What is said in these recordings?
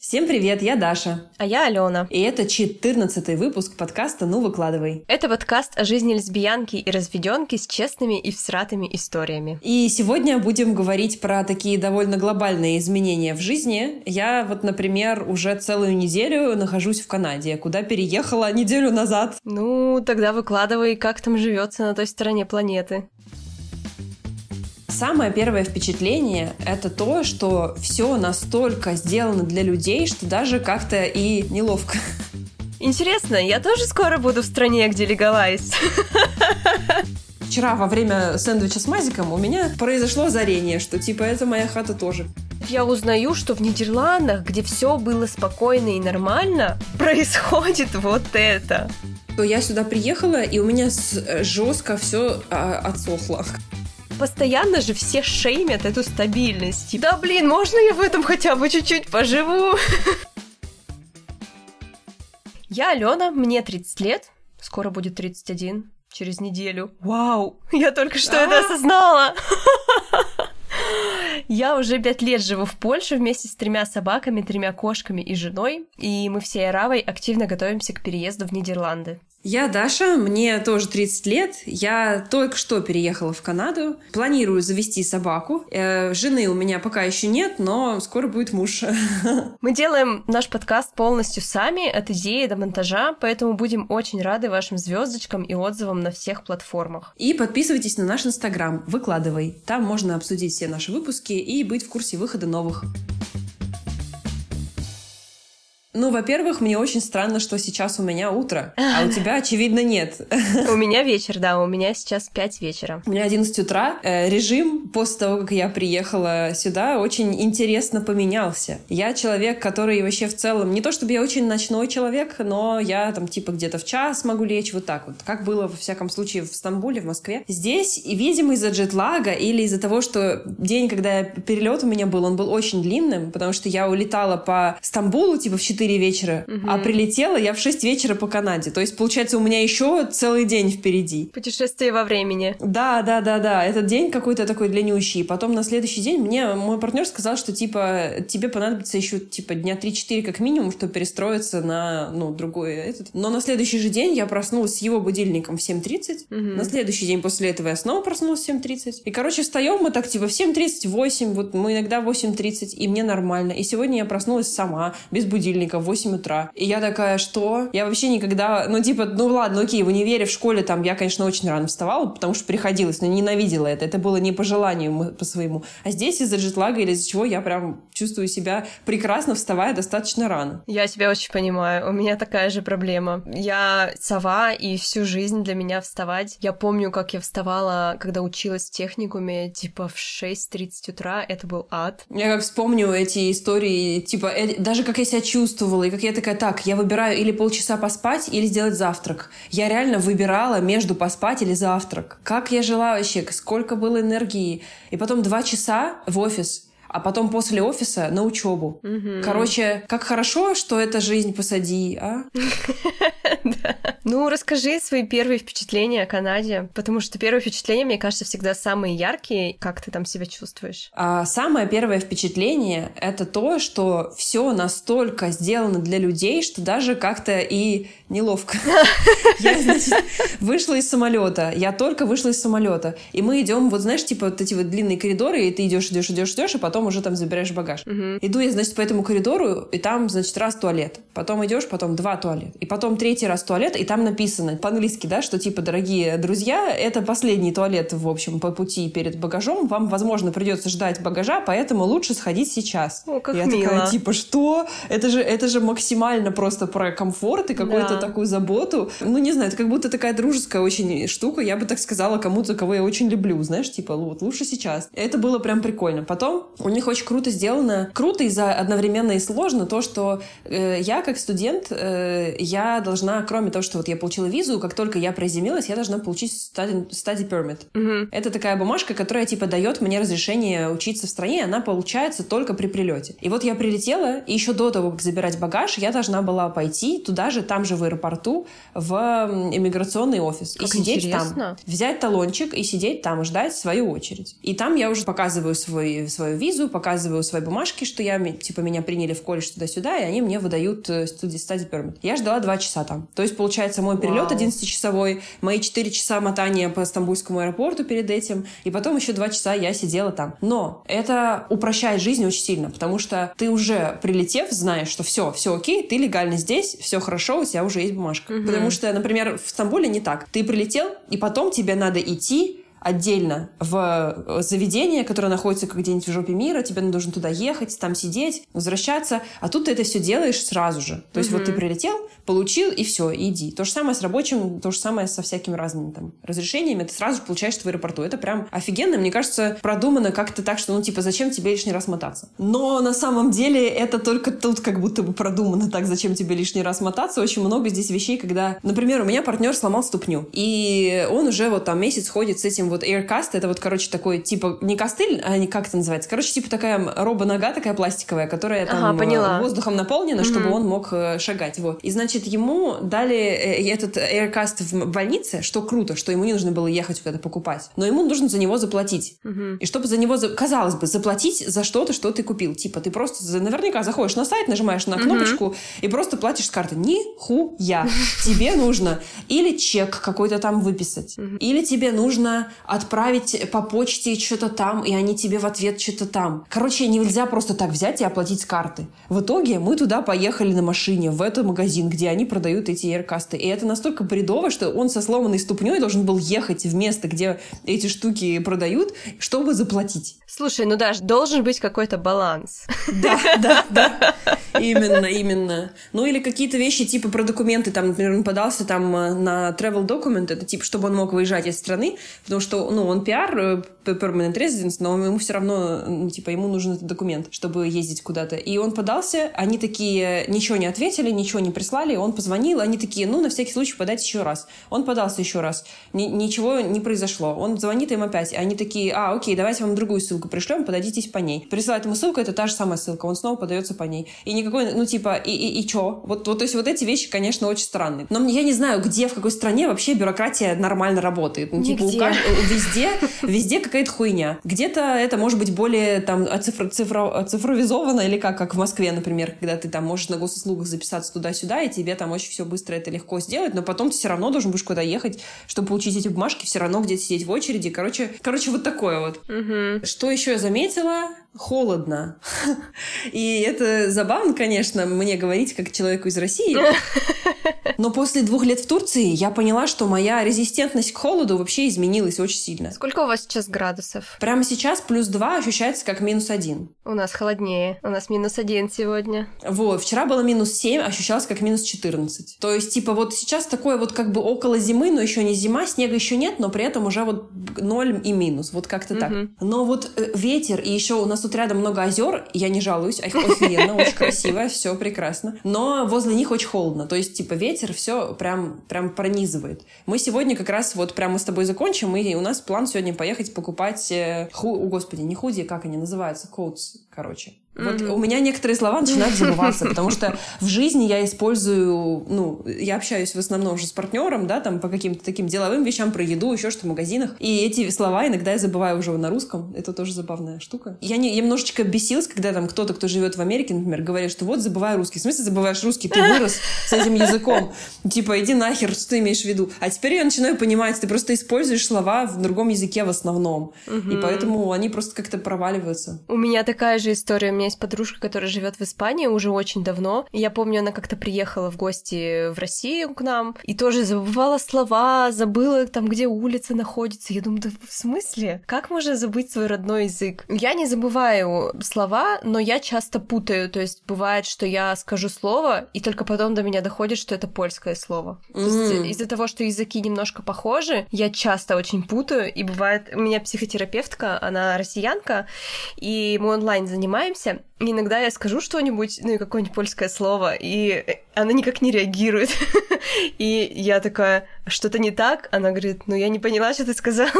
Всем привет, я Даша. А я Алена. И это 14 выпуск подкаста «Ну, выкладывай». Это подкаст о жизни лесбиянки и разведенки с честными и всратыми историями. И сегодня будем говорить про такие довольно глобальные изменения в жизни. Я вот, например, уже целую неделю нахожусь в Канаде, куда переехала неделю назад. Ну, тогда выкладывай, как там живется на той стороне планеты. Самое первое впечатление — это то, что все настолько сделано для людей, что даже как-то и неловко. Интересно, я тоже скоро буду в стране, где легалайз. Вчера во время сэндвича с мазиком у меня произошло озарение, что типа это моя хата тоже. Я узнаю, что в Нидерландах, где все было спокойно и нормально, происходит вот это. То я сюда приехала, и у меня жестко все а, отсохло постоянно же все шеймят эту стабильность. Да блин, можно я в этом хотя бы чуть-чуть поживу? Я Алена, мне 30 лет, скоро будет 31, через неделю. Вау, я только что это осознала. Я уже пять лет живу в Польше вместе с тремя собаками, тремя кошками и женой, и мы все Равой активно готовимся к переезду в Нидерланды. Я Даша, мне тоже 30 лет. Я только что переехала в Канаду. Планирую завести собаку. Э, жены у меня пока еще нет, но скоро будет муж. Мы делаем наш подкаст полностью сами, от идеи до монтажа, поэтому будем очень рады вашим звездочкам и отзывам на всех платформах. И подписывайтесь на наш инстаграм, выкладывай. Там можно обсудить все наши выпуски и быть в курсе выхода новых. Ну, во-первых, мне очень странно, что сейчас у меня утро, а у тебя, очевидно, нет. У меня вечер, да, у меня сейчас 5 вечера. У меня 11 утра. Э, режим после того, как я приехала сюда, очень интересно поменялся. Я человек, который вообще в целом... Не то чтобы я очень ночной человек, но я там типа где-то в час могу лечь, вот так вот. Как было, во всяком случае, в Стамбуле, в Москве. Здесь, видимо, из-за джетлага или из-за того, что день, когда перелет у меня был, он был очень длинным, потому что я улетала по Стамбулу, типа в 4 4 вечера, угу. а прилетела я в 6 вечера по Канаде. То есть, получается, у меня еще целый день впереди. Путешествие во времени. Да, да, да, да. Этот день какой-то такой длиннющий. Потом на следующий день мне мой партнер сказал, что типа тебе понадобится еще типа дня 3-4 как минимум, чтобы перестроиться на ну, другой этот. Но на следующий же день я проснулась с его будильником в 7.30. Угу. На следующий день после этого я снова проснулась в 7.30. И, короче, встаем мы так типа в 7.30, 8, вот мы иногда в 8.30, и мне нормально. И сегодня я проснулась сама, без будильника, в 8 утра. И я такая, что? Я вообще никогда... Ну, типа, ну ладно, окей, в универе, в школе там я, конечно, очень рано вставала, потому что приходилось, но ненавидела это. Это было не по желанию по своему. А здесь из-за джетлага или из-за чего я прям чувствую себя прекрасно, вставая достаточно рано. Я тебя очень понимаю. У меня такая же проблема. Я сова, и всю жизнь для меня вставать. Я помню, как я вставала, когда училась в техникуме, типа в 6.30 утра. Это был ад. Я как вспомню эти истории, типа, э, даже как я себя чувствовала, чувствовала, и как я такая, так, я выбираю или полчаса поспать, или сделать завтрак. Я реально выбирала между поспать или завтрак. Как я жила вообще, сколько было энергии. И потом два часа в офис, а потом после офиса на учебу. Угу. Короче, как хорошо, что эта жизнь посади, а? Ну, расскажи свои первые впечатления о Канаде, потому что первые впечатления, мне кажется, всегда самые яркие. Как ты там себя чувствуешь? А, самое первое впечатление — это то, что все настолько сделано для людей, что даже как-то и неловко. Я, значит, вышла из самолета. Я только вышла из самолета. И мы идем, вот знаешь, типа вот эти вот длинные коридоры, и ты идешь, идешь, идешь, идешь, и потом уже там забираешь багаж. Угу. Иду я, значит, по этому коридору, и там, значит, раз туалет. Потом идешь, потом два туалета. И потом третий раз туалет, и там написано по-английски, да, что типа, дорогие друзья, это последний туалет, в общем, по пути перед багажом. Вам, возможно, придется ждать багажа, поэтому лучше сходить сейчас. О, как я мило. такая, типа, что? Это же, это же максимально просто про комфорт и какой-то да. такую заботу. Ну, не знаю, это как будто такая дружеская очень штука. Я бы так сказала кому-то, кого я очень люблю, знаешь, типа, вот лучше сейчас. Это было прям прикольно. Потом у них очень круто сделано. Круто и за одновременно и сложно то, что э, я как студент, э, я должна кроме того, что вот я получила визу, как только я приземлилась, я должна получить study, study permit. Угу. Это такая бумажка, которая типа дает мне разрешение учиться в стране, и она получается только при прилете. И вот я прилетела, и еще до того, как забирать багаж, я должна была пойти туда же, там же в аэропорту, в иммиграционный офис. Как и сидеть интересно. там. Взять талончик и сидеть там, ждать свою очередь. И там я уже показываю свой, свою визу, показываю свои бумажки, что я, типа, меня приняли в колледж туда-сюда, и они мне выдают студии study permit. Я ждала два часа там. То есть, получается, мой перелет 11-часовой, мои 4 часа мотания по Стамбульскому аэропорту перед этим, и потом еще два часа я сидела там. Но это упрощает жизнь очень сильно, потому что ты уже прилетев, знаешь, что все, все окей, ты легально здесь, все хорошо, у тебя уже есть бумажка. Угу. Потому что, например, в Стамбуле не так. Ты прилетел, и потом тебе надо идти отдельно в э, заведение, которое находится где-нибудь в жопе мира, тебе нужно туда ехать, там сидеть, возвращаться, а тут ты это все делаешь сразу же. То есть mm-hmm. вот ты прилетел, получил, и все, иди. То же самое с рабочим, то же самое со всякими разными там разрешениями, ты сразу же получаешь в аэропорту. Это прям офигенно, мне кажется, продумано как-то так, что, ну, типа, зачем тебе лишний раз мотаться? Но на самом деле это только тут как будто бы продумано так, зачем тебе лишний раз мотаться. Очень много здесь вещей, когда, например, у меня партнер сломал ступню, и он уже вот там месяц ходит с этим вот Aircast, это вот, короче, такой, типа, не костыль, а не как это называется? Короче, типа такая робо-нога такая пластиковая, которая там ага, поняла. воздухом наполнена, mm-hmm. чтобы он мог э, шагать. Вот. И, значит, ему дали э, этот Aircast в больнице, что круто, что ему не нужно было ехать куда-то покупать. Но ему нужно за него заплатить. Mm-hmm. И чтобы за него, казалось бы, заплатить за что-то, что ты купил. Типа, ты просто наверняка заходишь на сайт, нажимаешь на кнопочку mm-hmm. и просто платишь с карты. Нихуя. Тебе нужно или чек какой-то там выписать, или тебе нужно отправить по почте что-то там, и они тебе в ответ что-то там. Короче, нельзя просто так взять и оплатить с карты. В итоге мы туда поехали на машине, в этот магазин, где они продают эти аиркасты. И это настолько бредово, что он со сломанной ступней должен был ехать в место, где эти штуки продают, чтобы заплатить. Слушай, ну даже должен быть какой-то баланс. Да, да, да. Именно, именно. Ну или какие-то вещи типа про документы, там, например, он подался там э, на travel document, это типа, чтобы он мог выезжать из страны, потому что, ну, он пиар, э, permanent residence, но ему все равно, ну, типа, ему нужен этот документ, чтобы ездить куда-то. И он подался, они такие ничего не ответили, ничего не прислали, он позвонил, они такие, ну, на всякий случай подать еще раз. Он подался еще раз, Ни ничего не произошло. Он звонит им опять, они такие, а, окей, давайте вам другую ссылку пришлем, подадитесь по ней. Присылает ему ссылку, это та же самая ссылка, он снова подается по ней. И никакой, ну, типа, и, и, и чё? Вот, вот, то есть вот эти вещи, конечно, очень странные. Но я не знаю, где, в какой стране вообще бюрократия нормально работает. Ну, типа, у кажд... везде, везде какая-то хуйня. Где-то это может быть более там цифр... Цифро... цифровизовано или как, как в Москве, например, когда ты там можешь на госуслугах записаться туда-сюда, и тебе там очень все быстро это легко сделать, но потом ты все равно должен будешь куда ехать, чтобы получить эти бумажки, все равно где-то сидеть в очереди. Короче, короче, вот такое вот. Угу. Что еще я заметила? Холодно. И это забавно, конечно, мне говорить как человеку из России. Но после двух лет в Турции я поняла, что моя резистентность к холоду вообще изменилась очень сильно. Сколько у вас сейчас градусов? Прямо сейчас плюс два ощущается как минус один. У нас холоднее. У нас минус один сегодня. Вот. Вчера было минус семь, ощущалось как минус четырнадцать. То есть, типа, вот сейчас такое вот как бы около зимы, но еще не зима, снега еще нет, но при этом уже вот ноль и минус. Вот как-то так. Но вот э, ветер, и еще у нас тут рядом много озер, я не жалуюсь, их офигенно, очень красиво, все прекрасно. Но возле них очень холодно, то есть, типа, ветер все прям, прям пронизывает. Мы сегодня как раз вот прямо с тобой закончим, и у нас план сегодня поехать покупать, э, ху, о господи, не худи, как они называются, коутс, короче. Вот mm-hmm. у меня некоторые слова начинают забываться, потому что в жизни я использую, ну, я общаюсь в основном уже с партнером, да, там по каким-то таким деловым вещам, про еду, еще что в магазинах. И эти слова иногда я забываю уже на русском. Это тоже забавная штука. Я, не, я немножечко бесилась, когда там кто-то, кто живет в Америке, например, говорит, что вот забываю русский. В смысле забываешь русский? Ты вырос с этим языком. Типа, иди нахер, что ты имеешь в виду? А теперь я начинаю понимать, ты просто используешь слова в другом языке в основном. И поэтому они просто как-то проваливаются. У меня такая же история. Меня есть подружка, которая живет в Испании уже очень давно. Я помню, она как-то приехала в гости в Россию к нам и тоже забывала слова, забыла там, где улица находится. Я думаю, да в смысле? Как можно забыть свой родной язык? Я не забываю слова, но я часто путаю. То есть бывает, что я скажу слово, и только потом до меня доходит, что это польское слово. Mm. То есть из-за того, что языки немножко похожи, я часто очень путаю. И бывает, у меня психотерапевтка, она россиянка, и мы онлайн занимаемся, иногда я скажу что-нибудь, ну и какое-нибудь польское слово, и она никак не реагирует. И я такая, что-то не так? Она говорит, ну я не поняла, что ты сказала.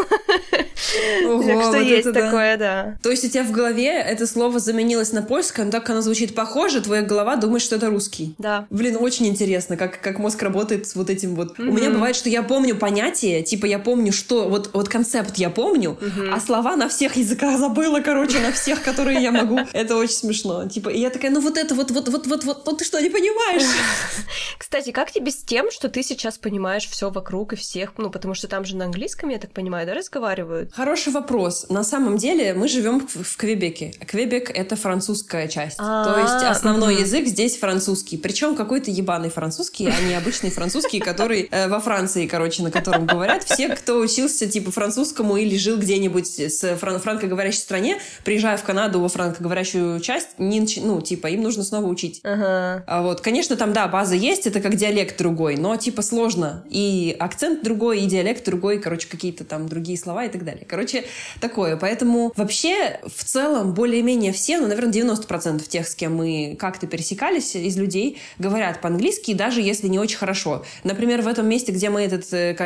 Ого, так что вот есть такое, да. То есть у тебя в голове это слово заменилось на польское, но так как оно звучит похоже, твоя голова думает, что это русский. Да. Блин, очень интересно, как, как мозг работает с вот этим вот. Mm-hmm. У меня бывает, что я помню понятие, типа я помню, что вот, вот концепт я помню, mm-hmm. а слова на всех языках забыла, короче, на всех, которые я могу. Это очень смешно. Типа, и я такая, ну вот это вот, вот, вот, вот, вот, вот ты что, не понимаешь? Кстати, как тебе с тем, что ты сейчас понимаешь все вокруг и всех, ну, потому что там же на английском, я так понимаю, да, разговаривают? Хороший вопрос. На самом деле мы живем в Квебеке. Квебек — это французская часть. То есть основной язык здесь французский. Причем какой-то ебаный французский, а не обычный французский, который э, во Франции, короче, на котором говорят. Все, кто учился типа французскому или жил где-нибудь с фран- франкоговорящей стране, приезжая в Канаду во франкоговорящую часть, ну, типа, им нужно снова учить. А вот, конечно, там, да, база есть, это как диалект другой, но, типа, сложно. И акцент другой, и диалект другой, короче, какие-то там другие слова и так далее. Короче, такое. Поэтому вообще, в целом, более-менее все, ну, наверное, 90% тех, с кем мы как-то пересекались из людей, говорят по-английски, даже если не очень хорошо. Например, в этом месте, где мы этот, э,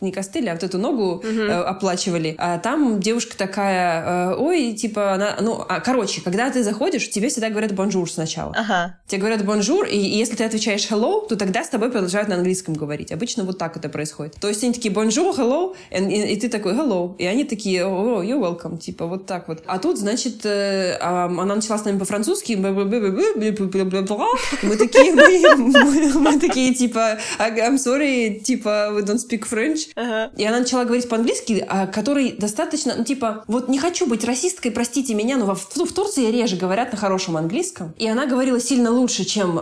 не костыль, а вот эту ногу угу. э, оплачивали, а там девушка такая, э, ой, типа, она, ну, а, короче, когда ты заходишь, тебе всегда говорят bonjour сначала. Ага. Тебе говорят bonjour, и, и если ты отвечаешь hello, то тогда с тобой продолжают на английском говорить. Обычно вот так это происходит. То есть они такие bonjour, hello, и, и, и ты такой hello, и они такие oh, you're welcome, типа вот так вот. А тут, значит, э, э, она начала с нами по-французски, мы такие, мы, мы, мы такие, типа, I'm sorry, типа, we don't speak French. Ага. И она начала говорить по-английски, а, который достаточно, ну, типа, вот не хочу быть расисткой, простите меня, но в, в Турции реже говорят на хорошем английском. И она говорила сильно лучше, чем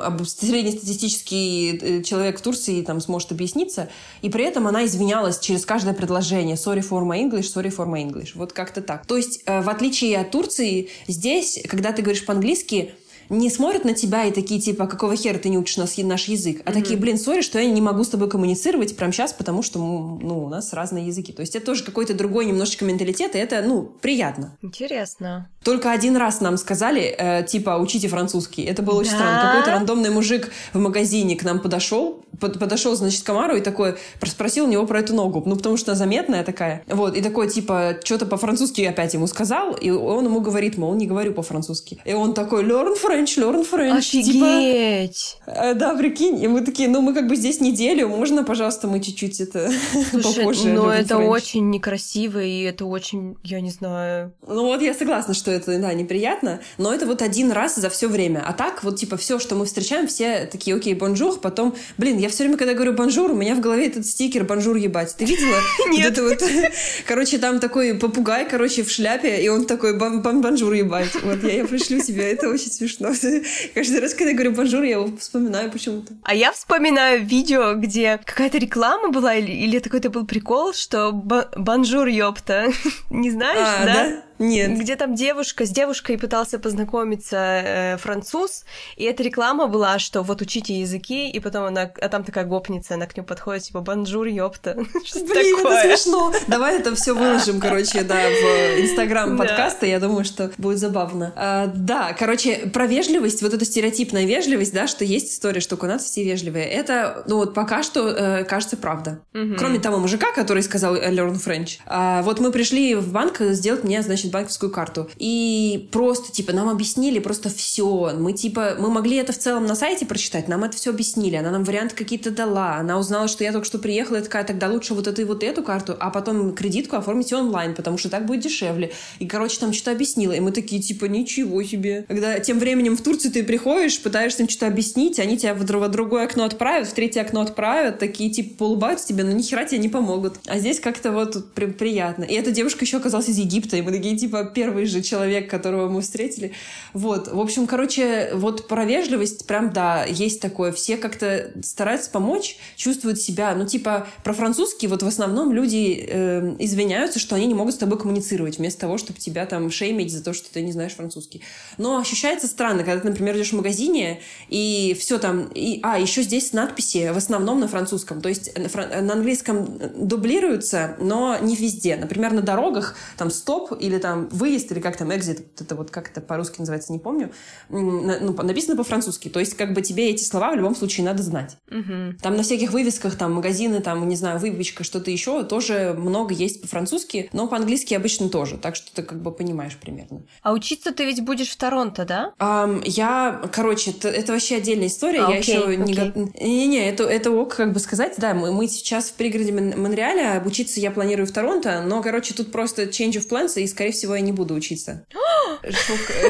среднестатистический э, человек в Турции там сможет объясниться. И при этом она извинялась через каждое предложение. Sorry for my English, sorry for my English. Вот как-то так. То есть, э, в отличие от Турции, здесь, когда ты говоришь по-английски, не смотрят на тебя и такие, типа, какого хера ты не учишь нас, наш язык, а mm-hmm. такие, блин, сори, что я не могу с тобой коммуницировать прямо сейчас, потому что, ну, у нас разные языки. То есть это тоже какой-то другой немножечко менталитет, и это, ну, приятно. Интересно. Только один раз нам сказали, э, типа, учите французский. Это было очень да? странно. Какой-то рандомный мужик в магазине к нам подошел, под, подошел, значит, к Комару и такой, спросил у него про эту ногу, ну, потому что она заметная такая. Вот, и такой, типа, что-то по-французски опять ему сказал, и он ему говорит, мол, не говорю по-французски. И он такой, learn French, learn French. Офигеть! Типа, да, прикинь. И мы такие, ну, мы как бы здесь неделю, можно, пожалуйста, мы чуть-чуть это Слушай, попозже. Ну, это French. очень некрасиво, и это очень, я не знаю... Ну, вот я согласна, что это, да, неприятно, но это вот один раз за все время. А так, вот, типа, все, что мы встречаем, все такие, окей, bonjour, потом, блин, я все время, когда говорю bonjour, у меня в голове этот стикер bonjour ебать. Ты видела? Нет. Вот короче, там такой попугай, короче, в шляпе, и он такой bonjour ебать. Вот я, я пришлю себе, это очень смешно. Каждый раз, когда я говорю bonjour, я его вспоминаю почему-то. А я вспоминаю видео, где какая-то реклама была, или, или какой-то был прикол, что bonjour ёпта. Не знаешь, а, да? да? Нет. Где там девушка, с девушкой пытался познакомиться э, француз, и эта реклама была, что вот учите языки, и потом она, а там такая гопница, она к нему подходит, типа, bonjour, ёпта. Что Блин, такое? это смешно. Давай это все выложим, короче, да, в инстаграм подкаста, я думаю, что будет забавно. А, да, короче, про вежливость, вот эта стереотипная вежливость, да, что есть история, что у все вежливые, это, ну вот пока что, э, кажется, правда. Кроме того мужика, который сказал learn French. А, вот мы пришли в банк сделать мне, значит, банковскую карту. И просто, типа, нам объяснили просто все. Мы, типа, мы могли это в целом на сайте прочитать, нам это все объяснили. Она нам варианты какие-то дала. Она узнала, что я только что приехала, и такая, тогда лучше вот эту и вот эту карту, а потом кредитку оформите онлайн, потому что так будет дешевле. И, короче, там что-то объяснила. И мы такие, типа, ничего себе. Когда тем временем в Турции ты приходишь, пытаешься им что-то объяснить, они тебя в, другое окно отправят, в третье окно отправят, такие, типа, поулыбаются тебе, но ни хера тебе не помогут. А здесь как-то вот при приятно. И эта девушка еще оказалась из Египта, и мы такие, типа первый же человек, которого мы встретили. Вот, в общем, короче, вот про вежливость прям, да, есть такое. Все как-то стараются помочь, чувствуют себя, ну, типа, про французский вот в основном люди э, извиняются, что они не могут с тобой коммуницировать, вместо того, чтобы тебя там шеймить за то, что ты не знаешь французский. Но ощущается странно, когда ты, например, идешь в магазине, и все там... И, а, еще здесь надписи в основном на французском. То есть на, на английском дублируются, но не везде. Например, на дорогах там стоп или там там выезд или как там exit, это вот как это по-русски называется, не помню, ну, написано по-французски. То есть как бы тебе эти слова в любом случае надо знать. Угу. Там на всяких вывесках, там магазины, там, не знаю, выпечка, что-то еще, тоже много есть по-французски, но по-английски обычно тоже, так что ты как бы понимаешь примерно. А учиться ты ведь будешь в Торонто, да? Um, я, короче, это, это вообще отдельная история, а, я окей, еще не... Не-не, это, это ок, как бы сказать, да, мы, мы сейчас в пригороде Монреаля, обучиться я планирую в Торонто, но, короче, тут просто change of plans, и, скорее всего, я не буду учиться.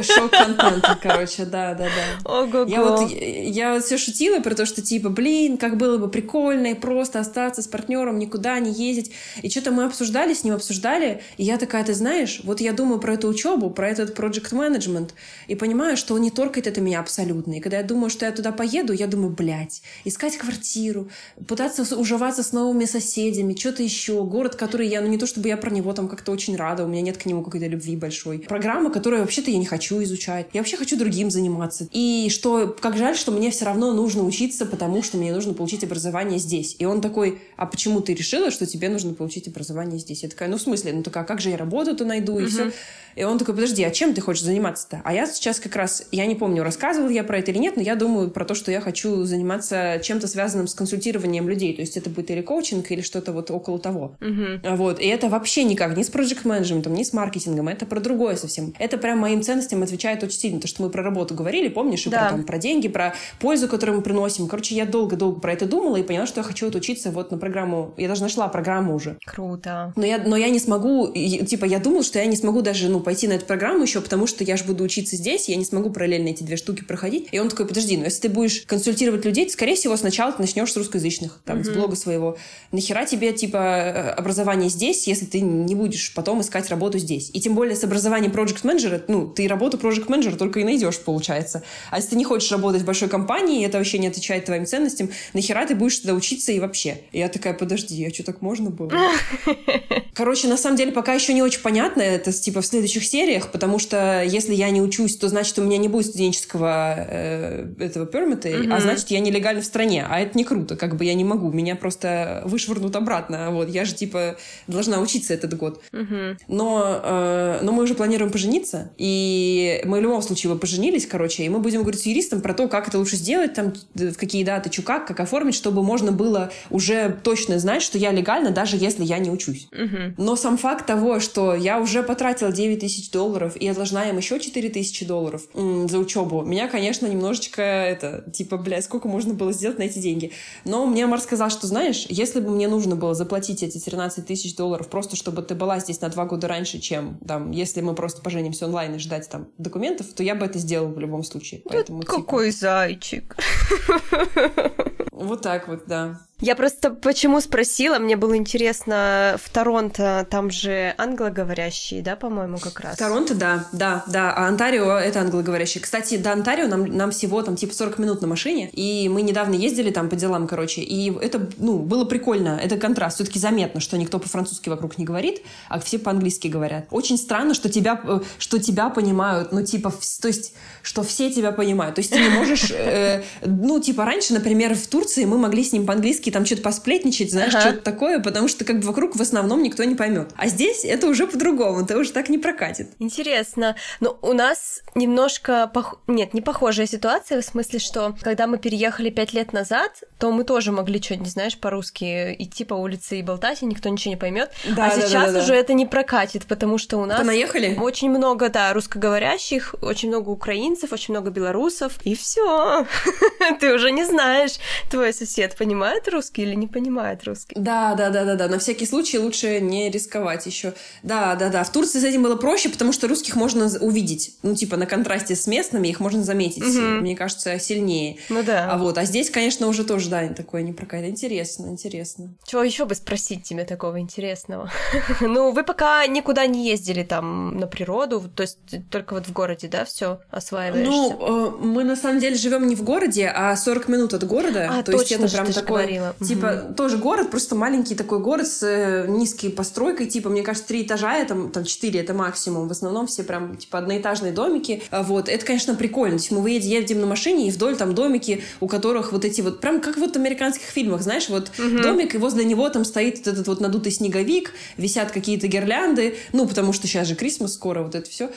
Шок-контент, короче, да-да-да. Ого-го. Я вот, я вот все шутила про то, что, типа, блин, как было бы прикольно и просто остаться с партнером, никуда не ездить. И что-то мы обсуждали, с ним обсуждали, и я такая, ты знаешь, вот я думаю про эту учебу, про этот project management, и понимаю, что он не торкает это меня абсолютно. И когда я думаю, что я туда поеду, я думаю, блядь, искать квартиру, пытаться уживаться с новыми соседями, что-то еще, город, который я, ну не то чтобы я про него там как-то очень рада, у меня нет к нему какой-то любви большой. Программа, которую вообще-то я не хочу изучать. Я вообще хочу другим заниматься. И что, как жаль, что мне все равно нужно учиться, потому что мне нужно получить образование здесь. И он такой, а почему ты решила, что тебе нужно получить образование здесь? Я такая, ну в смысле, ну такая, как же я работу-то найду и uh-huh. все. И он такой, подожди, а чем ты хочешь заниматься-то? А я сейчас как раз, я не помню, рассказывал я про это или нет, но я думаю про то, что я хочу заниматься чем-то связанным с консультированием людей. То есть это будет или коучинг, или что-то вот около того. Uh-huh. Вот. И это вообще никак не с проект менеджментом не с маркетингом, это про другое совсем. Это прям моим ценностям отвечает очень сильно. То, что мы про работу говорили, помнишь, и да. про, там, про деньги, про пользу, которую мы приносим. Короче, я долго-долго про это думала и поняла, что я хочу отучиться вот на программу. Я даже нашла программу уже. Круто. Но я, но я не смогу, типа, я думала, что я не смогу даже, ну, пойти на эту программу еще, потому что я же буду учиться здесь, я не смогу параллельно эти две штуки проходить. И он такой, подожди, ну, если ты будешь консультировать людей, то, скорее всего, сначала ты начнешь с русскоязычных, там, mm-hmm. с блога своего. Нахера тебе, типа, э, образование здесь, если ты не будешь потом искать работу здесь? И тем более с образованием project менеджера ну, ты работу project менеджера только и найдешь, получается. А если ты не хочешь работать в большой компании, и это вообще не отвечает твоим ценностям, нахера ты будешь туда учиться и вообще? И я такая, подожди, а что так можно было? Короче, на самом деле, пока еще не очень понятно это, типа, в следующих сериях, потому что если я не учусь, то значит, у меня не будет студенческого э, этого пермита, mm-hmm. а значит, я нелегально в стране. А это не круто, как бы я не могу. Меня просто вышвырнут обратно. Вот, я же, типа, должна учиться этот год. Mm-hmm. Но, э, но мы уже планируем пожениться, и мы в любом случае вы поженились, короче, и мы будем говорить с юристом про то, как это лучше сделать, там, в какие даты, чукак, как оформить, чтобы можно было уже точно знать, что я легально, даже если я не учусь. Угу. Но сам факт того, что я уже потратила 9 тысяч долларов, и я должна им еще 4 тысячи долларов м, за учебу, меня, конечно, немножечко это, типа, бля, сколько можно было сделать на эти деньги. Но мне Мар сказал, что, знаешь, если бы мне нужно было заплатить эти 13 тысяч долларов просто, чтобы ты была здесь на два года раньше, чем, там, если мы просто поженимся онлайн и ждать там документов, то я бы это сделала в любом случае. Поэтому, типа... Какой зайчик. Вот так вот, да. Я просто почему спросила, мне было интересно, в Торонто там же англоговорящие, да, по-моему, как раз? В Торонто, да, да, да, а Онтарио — это англоговорящие. Кстати, до Онтарио нам, нам всего там типа 40 минут на машине, и мы недавно ездили там по делам, короче, и это, ну, было прикольно, это контраст, все таки заметно, что никто по-французски вокруг не говорит, а все по-английски говорят. Очень странно, что тебя, э, что тебя понимают, ну, типа, то есть, что все тебя понимают, то есть ты не можешь, э, ну, типа, раньше, например, в Турции мы могли с ним по-английски там что-то посплетничать, знаешь, ага. что-то такое, потому что как бы вокруг в основном никто не поймет. А здесь это уже по-другому, это уже так не прокатит. Интересно. Но у нас немножко, пох... нет, не похожая ситуация, в смысле, что когда мы переехали пять лет назад, то мы тоже могли что-нибудь, знаешь, по-русски идти по улице и болтать, и никто ничего не поймет. Да, а да, сейчас да, да, уже это не прокатит, потому что у нас... Понаехали? Очень много, да, русскоговорящих, очень много украинцев, очень много белорусов, и все. Ты уже не знаешь, твой сосед понимает русский русский или не понимает русский. Да, да, да, да, да. На всякий случай лучше не рисковать еще. Да, да, да. В Турции с этим было проще, потому что русских можно увидеть. Ну, типа, на контрасте с местными их можно заметить, угу. мне кажется, сильнее. Ну да. А вот, а здесь, конечно, уже тоже, да, такое не прокатит. Интересно, интересно. Чего еще бы спросить тебе такого интересного? ну, вы пока никуда не ездили там на природу, то есть только вот в городе, да, все осваиваешься? Ну, э, мы на самом деле живем не в городе, а 40 минут от города. А, то точно, есть это прям такое... Говорила поняла. Типа, тоже город, просто маленький такой город с э, низкой постройкой, типа, мне кажется, три этажа, это, там, четыре, это максимум. В основном все прям, типа, одноэтажные домики. А Вот, это, конечно, прикольно. То есть мы едем на машине, и вдоль там домики, у которых вот эти вот, прям как вот в американских фильмах, знаешь, вот домик, и возле него там стоит вот этот вот надутый снеговик, висят какие-то гирлянды, ну, потому что сейчас же Крисмас скоро, вот это все.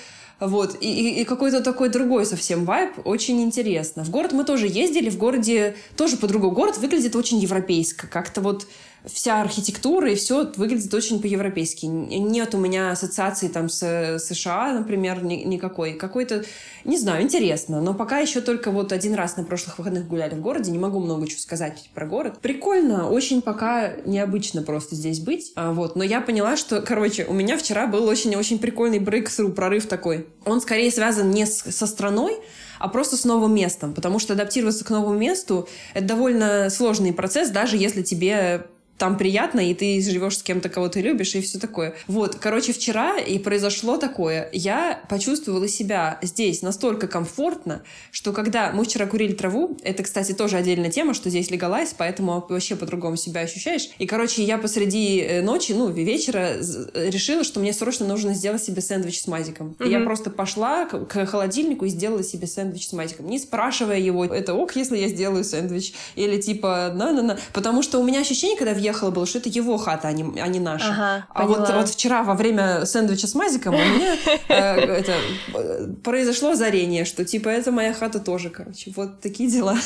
Вот, и, и- и какой-то такой другой совсем вайб, очень интересно. В город мы тоже ездили, в городе тоже по-другому. Город выглядит очень европейско, как-то вот вся архитектура и все выглядит очень по-европейски. Нет у меня ассоциации там с США, например, ни- никакой. Какой-то, не знаю, интересно. Но пока еще только вот один раз на прошлых выходных гуляли в городе, не могу много чего сказать про город. Прикольно, очень пока необычно просто здесь быть. А, вот, но я поняла, что, короче, у меня вчера был очень-очень прикольный брейксру, прорыв такой. Он скорее связан не с- со страной, а просто с новым местом, потому что адаптироваться к новому месту — это довольно сложный процесс, даже если тебе там приятно, и ты живешь с кем-то, кого ты любишь, и все такое. Вот, короче, вчера и произошло такое. Я почувствовала себя здесь настолько комфортно, что когда мы вчера курили траву, это, кстати, тоже отдельная тема, что здесь легалайз, поэтому вообще по-другому себя ощущаешь. И, короче, я посреди э, ночи, ну, вечера з- решила, что мне срочно нужно сделать себе сэндвич с мазиком. И я просто пошла к, холодильнику и сделала себе сэндвич с мазиком, не спрашивая его, это ок, если я сделаю сэндвич, или типа на-на-на. Потому что у меня ощущение, когда въехала, было, что это его хата, а не, а не наша. Ага, А вот, поняла. вот вчера во время сэндвича с мазиком у меня э, это, э, произошло озарение, что типа это моя хата тоже, короче. Вот такие дела.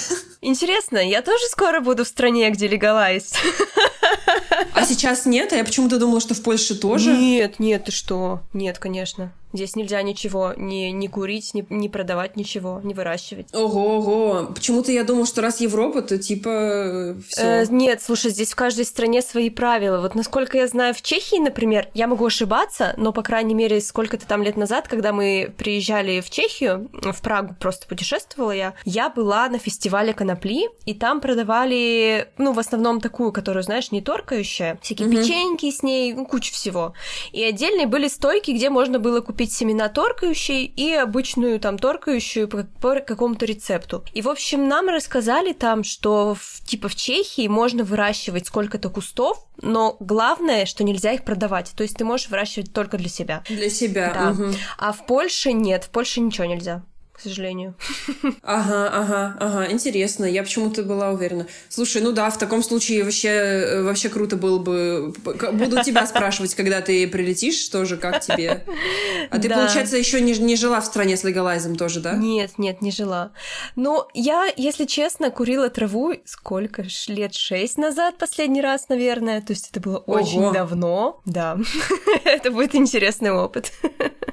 Интересно, я тоже скоро буду в стране, где легалайз. А сейчас нет, а я почему-то думала, что в Польше тоже. Нет, нет, ты что? Нет, конечно. Здесь нельзя ничего не, не курить, не, не продавать ничего, не выращивать. Ого, ого. Почему-то я думала, что раз Европа, то типа все. Э, нет, слушай, здесь в каждой стране свои правила. Вот насколько я знаю, в Чехии, например, я могу ошибаться, но, по крайней мере, сколько-то там лет назад, когда мы приезжали в Чехию, в Прагу просто путешествовала я, я была на фестивале конопли, и там продавали, ну, в основном такую, которую, знаешь, не торкающая, всякие Мгм. печеньки с ней, ну, куча всего. И отдельные были стойки, где можно было купить семена торкающей и обычную там торкающую по, по какому-то рецепту. И, в общем, нам рассказали там, что в, типа в Чехии можно выращивать сколько-то кустов, но главное, что нельзя их продавать. То есть ты можешь выращивать только для себя. Для себя. Да. мгм. А в Польше нет, в Польше ничего нельзя. К сожалению. Ага, ага, ага, интересно. Я почему-то была уверена. Слушай, ну да, в таком случае вообще, э, вообще круто было бы... Буду тебя спрашивать, когда ты прилетишь, тоже как тебе. А ты, Да. получается, еще не, не жила в стране с легалайзом тоже, да? Нет, нет, не жила. Но я, если честно, курила траву сколько ж, лет шесть назад последний раз, наверное. То есть это было очень Ого. давно. Да. это будет интересный опыт.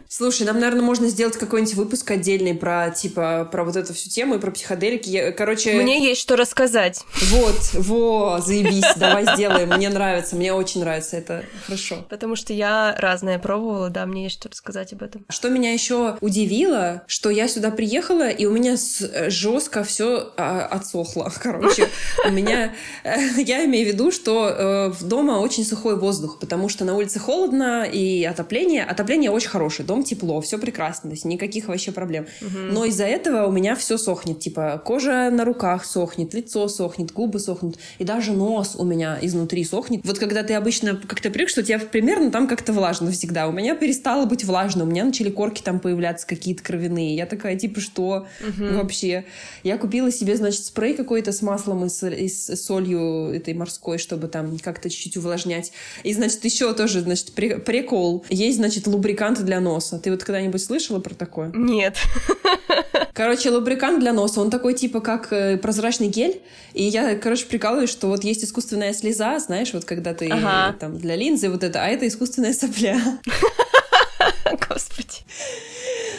Слушай, нам, наверное, можно сделать какой-нибудь выпуск отдельный про, типа, про вот эту всю тему и про психоделики. Я- Короче, Мне есть что рассказать. вот, во, заебись, давай сделаем. Мне нравится, мне очень нравится, это хорошо. Потому что я разное пробовала, да, мне есть что рассказать об этом. Что меня еще удивило, что я сюда приехала, и у меня жестко все отсохло. Короче, у меня... э, Я имею в виду, что э, в дома очень сухой воздух, потому что на улице холодно, и отопление... Отопление очень хорошее, дом тепло, все прекрасно, то есть никаких вообще проблем. Но из-за этого у меня все сохнет. Типа кожа на руках сохнет, лицо сохнет, губы сохнут, и даже нос у меня изнутри сохнет. Вот когда ты обычно как-то привык, что у тебя примерно там как-то влажно всегда. У меня перестало быть влажно, у меня начали корки там появляться какие-то кровяные. Я такая, типа, что вообще? Я купила себе, значит, спрей какой-то с маслом и с, и с солью этой морской, чтобы там как-то чуть-чуть увлажнять. И, значит, еще тоже, значит, при- прикол. Есть, значит, лубрикант для носа. Ты вот когда-нибудь слышала про такое? Нет. Короче, лубрикант для носа, он такой типа как э, прозрачный гель. И я, короче, прикалываюсь, что вот есть искусственная слеза, знаешь, вот когда ты Ага. там для линзы вот это, а это искусственная сопля. Господи.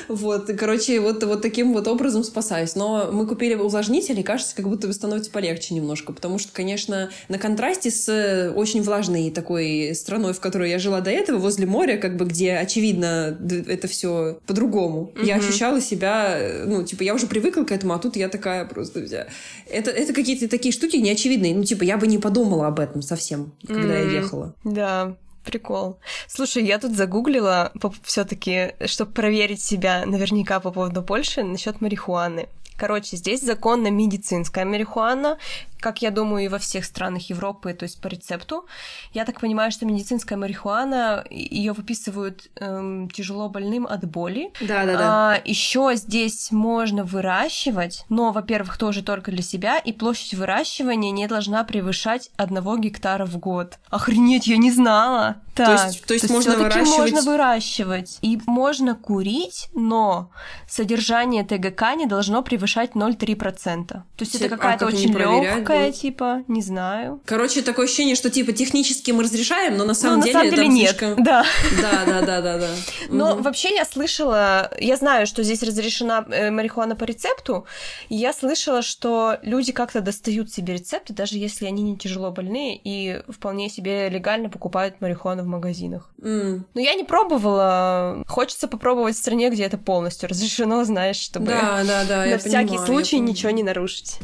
Вот, и, короче, вот, вот таким вот образом спасаюсь. Но мы купили увлажнитель, и кажется, как будто бы становится полегче немножко, потому что, конечно, на контрасте с э, очень влажной такой страной, в которой я жила до этого, возле моря, как бы, где, очевидно, это все по-другому. Я Мгм. ощущала себя, э, ну, типа, я уже привыкла к этому, а тут я такая просто вся... Это, это какие-то такие штуки неочевидные. Ну, типа, я бы не подумала об этом совсем, когда я М. ехала. Да, прикол. Слушай, я тут загуглила все-таки, чтобы проверить себя наверняка по поводу Польши насчет марихуаны. Короче, здесь законно медицинская марихуана, как я думаю, и во всех странах Европы, то есть по рецепту. Я так понимаю, что медицинская марихуана, ее выписывают эм, тяжело больным от боли. Да, да, да. А, еще здесь можно выращивать, но, во-первых, тоже только для себя, и площадь выращивания не должна превышать одного гектара в год. Охренеть, я не знала. Так, то есть, то есть, то есть можно выращивать... можно выращивать. И можно курить, но содержание ТГК не должно превышать 0,3%. То есть Тип... это какая-то а очень легкая такая, типа, не знаю. Короче, такое ощущение, что, типа, технически мы разрешаем, но на самом но, деле... На самом деле нет, слишком... да. Да, да, да, да, да. Но вообще я слышала, я знаю, что здесь разрешена э, марихуана по рецепту, и я слышала, что люди как-то достают себе рецепты, даже если они не тяжело больные, и вполне себе легально покупают марихуану в магазинах. Mm. Но я не пробовала. Хочется попробовать в стране, где это полностью разрешено, знаешь, чтобы да, да, да, на всякий случай ничего не нарушить.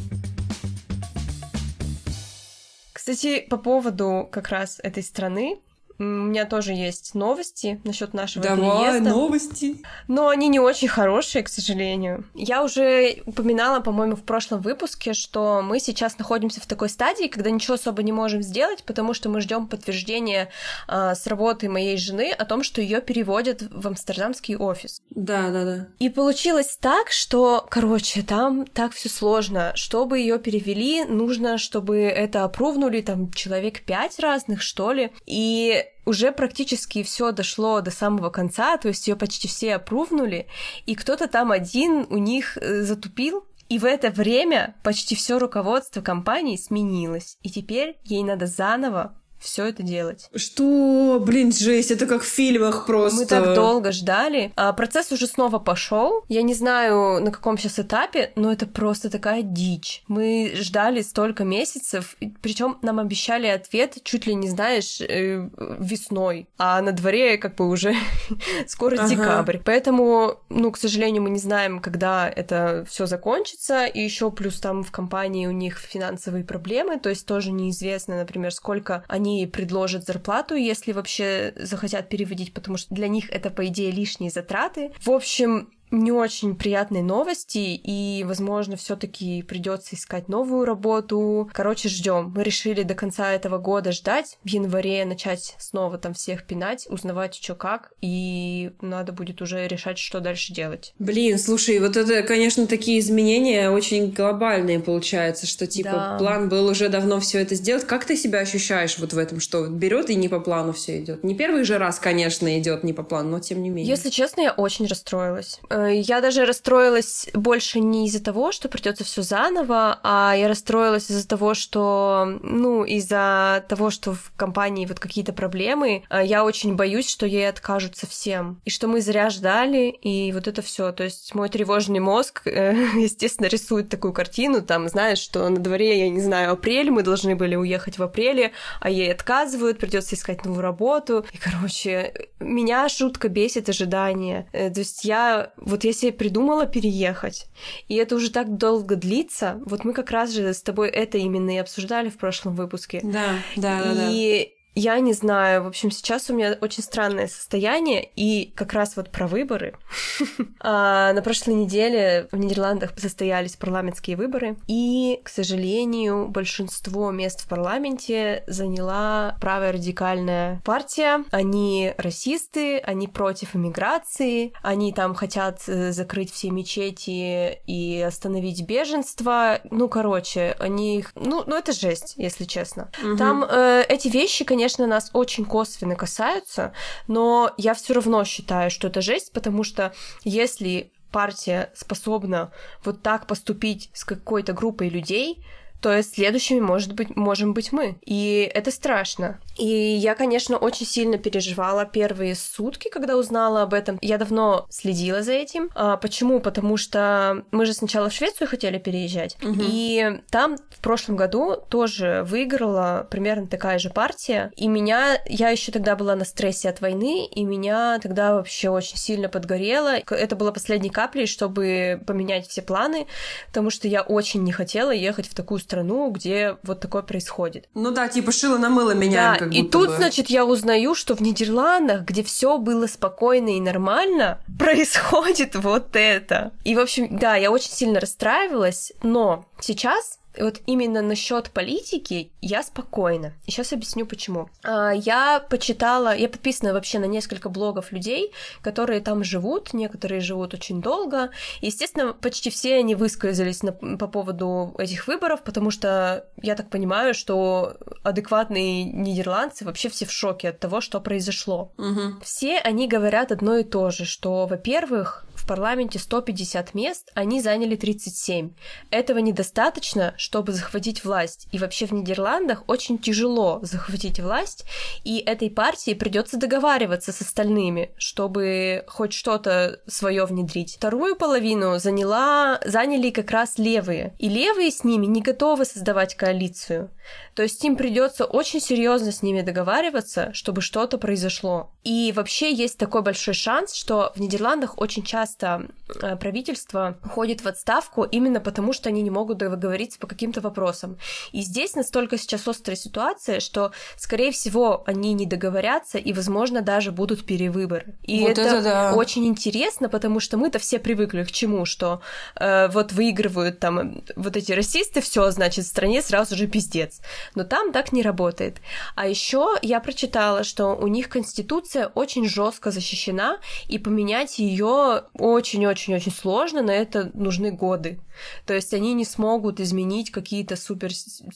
Кстати, по поводу как раз этой страны, у меня тоже есть новости насчет нашего Давай, переезда. новости. Но они не очень хорошие, к сожалению. Я уже упоминала, по-моему, в прошлом выпуске, что мы сейчас находимся в такой стадии, когда ничего особо не можем сделать, потому что мы ждем подтверждения а, с работы моей жены о том, что ее переводят в амстердамский офис. Да, да, да. И получилось так, что, короче, там так все сложно. Чтобы ее перевели, нужно, чтобы это опровнули там человек пять разных, что ли. И уже практически все дошло до самого конца, то есть ее почти все опрувнули, и кто-то там один у них э, затупил, и в это время почти все руководство компании сменилось, и теперь ей надо заново все это делать. Что? Блин, жесть, это как в фильмах просто. Мы так долго ждали. А процесс уже снова пошел. Я не знаю, на каком сейчас этапе, но это просто такая дичь. Мы ждали столько месяцев, причем нам обещали ответ чуть ли не знаешь э, весной, а на дворе как бы уже скоро ага. декабрь. Поэтому, ну, к сожалению, мы не знаем, когда это все закончится. И еще плюс там в компании у них финансовые проблемы, то есть тоже неизвестно, например, сколько они они предложат зарплату, если вообще захотят переводить, потому что для них это, по идее, лишние затраты. В общем, не очень приятные новости, и, возможно, все-таки придется искать новую работу. Короче, ждем. Мы решили до конца этого года ждать, в январе начать снова там всех пинать, узнавать, что как, и надо будет уже решать, что дальше делать. Блин, слушай, вот это, конечно, такие изменения очень глобальные получается, что типа да. план был уже давно все это сделать. Как ты себя ощущаешь вот в этом, что берет и не по плану все идет? Не первый же раз, конечно, идет не по плану, но тем не менее. Если честно, я очень расстроилась Э, я даже расстроилась больше не из-за того, что придется все заново, а я расстроилась из-за того, что, ну, из-за того, что в компании вот какие-то проблемы, э, я очень боюсь, что ей откажут совсем, и что мы зря ждали, и вот это все. То есть мой тревожный мозг, э, естественно, рисует такую картину, там, знаешь, что на дворе, я не знаю, апрель, мы должны были уехать в апреле, а ей отказывают, придется искать новую работу. И, короче, меня шутка бесит ожидание. То есть я вот я себе придумала переехать, и это уже так долго длится. Вот мы как раз же с тобой это именно и обсуждали в прошлом выпуске. Да, да, да. И я не знаю. В общем, сейчас у меня очень странное состояние, и как раз вот про выборы. а, на прошлой неделе в Нидерландах состоялись парламентские выборы, и, к сожалению, большинство мест в парламенте заняла правая радикальная партия. Они расисты, они против иммиграции, они там хотят э, закрыть все мечети и остановить беженство. Ну, короче, они... Ну, ну это жесть, если честно. Там э, эти вещи, конечно, конечно, нас очень косвенно касаются, но я все равно считаю, что это жесть, потому что если партия способна вот так поступить с какой-то группой людей, то есть следующими может быть, можем быть мы. И это страшно. И я, конечно, очень сильно переживала первые сутки, когда узнала об этом. Я давно следила за этим. А, почему? Потому что мы же сначала в Швецию хотели переезжать. Угу. И там в прошлом году тоже выиграла примерно такая же партия. И меня, я еще тогда была на стрессе от войны, и меня тогда вообще очень сильно подгорело. Это было последней каплей, чтобы поменять все планы, потому что я очень не хотела ехать в такую страну страну, где вот такое происходит. Ну да, типа шило на мыло меняем. Да, как и тут, бы. значит, я узнаю, что в Нидерландах, где все было спокойно и нормально, происходит вот это. И, в общем, да, я очень сильно расстраивалась, но сейчас вот именно насчет политики я спокойна. И сейчас объясню почему. А, Я почитала, я подписана вообще на несколько блогов людей, которые там живут, некоторые живут очень долго. Естественно, почти все они высказались на- по поводу этих выборов, потому что я так понимаю, что адекватные нидерландцы вообще все в шоке от того, что произошло. Мгм. Все они говорят одно и то же, что, во-первых, в парламенте 150 мест, они заняли 37. Этого недостаточно, чтобы захватить власть. И вообще в Нидерландах очень тяжело захватить власть, и этой партии придется договариваться с остальными, чтобы хоть что-то свое внедрить. Вторую половину заняла, заняли как раз левые. И левые с ними не готовы создавать коалицию. То есть им придется очень серьезно с ними договариваться, чтобы что-то произошло. И вообще есть такой большой шанс, что в Нидерландах очень часто э, правительство уходит в отставку именно потому, что они не могут договориться по каким-то вопросам. И здесь настолько сейчас острая ситуация, что, скорее всего, они не договорятся, и, возможно, даже будут перевыборы. И Вот это, это да. очень интересно, потому что мы-то все привыкли к чему, что э, вот выигрывают там вот эти расисты, все, значит, в стране сразу же пиздец. Но там так не работает. А еще я прочитала, что у них конституция очень жестко защищена, и поменять ее очень-очень-очень сложно, на это нужны годы. То есть они не смогут изменить какие-то супер,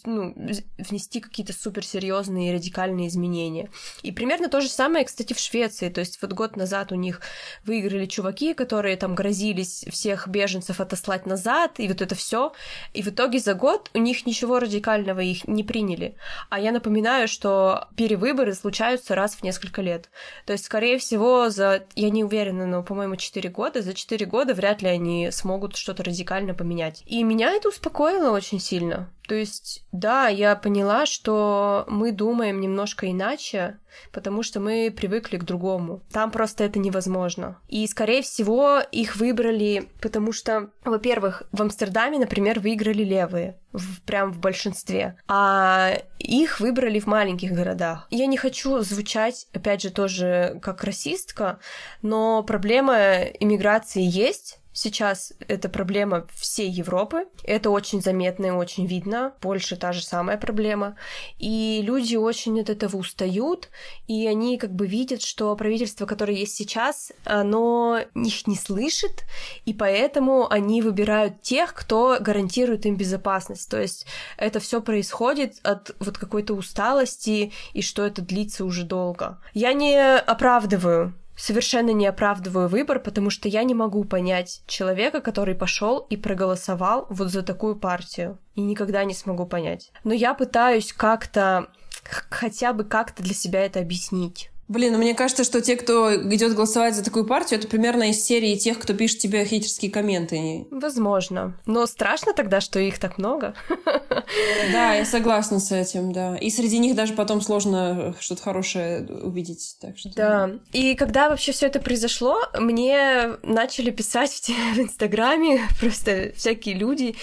ну, внести какие-то суперсерьезные радикальные изменения. И примерно то же самое, кстати, в Швеции. То есть вот год назад у них выиграли чуваки, которые там грозились всех беженцев отослать назад, и вот это все. И в итоге за год у них ничего радикального их не приняли. А я напоминаю, что перевыборы случаются раз в несколько лет. То есть, скорее всего, за, я не уверена, но, по-моему, 4 года, за 4 года вряд ли они смогут что-то радикально поменять. И меня это успокоило очень сильно. То есть, да, я поняла, что мы думаем немножко иначе, потому что мы привыкли к другому. Там просто это невозможно. И, скорее всего, их выбрали, потому что, во-первых, в Амстердаме, например, выиграли левые, в- прям в большинстве, а их выбрали в маленьких городах. Я не хочу звучать, опять же, тоже как расистка, но проблема иммиграции есть, Сейчас это проблема всей Европы. Это очень заметно и очень видно. Польша та же самая проблема. И люди очень от этого устают, и они как бы видят, что правительство, которое есть сейчас, оно их не слышит, и поэтому они выбирают тех, кто гарантирует им безопасность. То есть это все происходит от вот какой-то усталости, и что это длится уже долго. Я не оправдываю совершенно не оправдываю выбор, потому что я не могу понять человека, который пошел и проголосовал вот за такую партию. И никогда не смогу понять. Но я пытаюсь как-то хотя бы как-то для себя это объяснить. Блин, ну мне кажется, что те, кто идет голосовать за такую партию, это примерно из серии тех, кто пишет тебе хейтерские комменты. Возможно. Но страшно тогда, что их так много. Да, я согласна с этим, да. И среди них даже потом сложно что-то хорошее увидеть. Так что... Да. И когда вообще все это произошло, мне начали писать в Инстаграме просто всякие люди,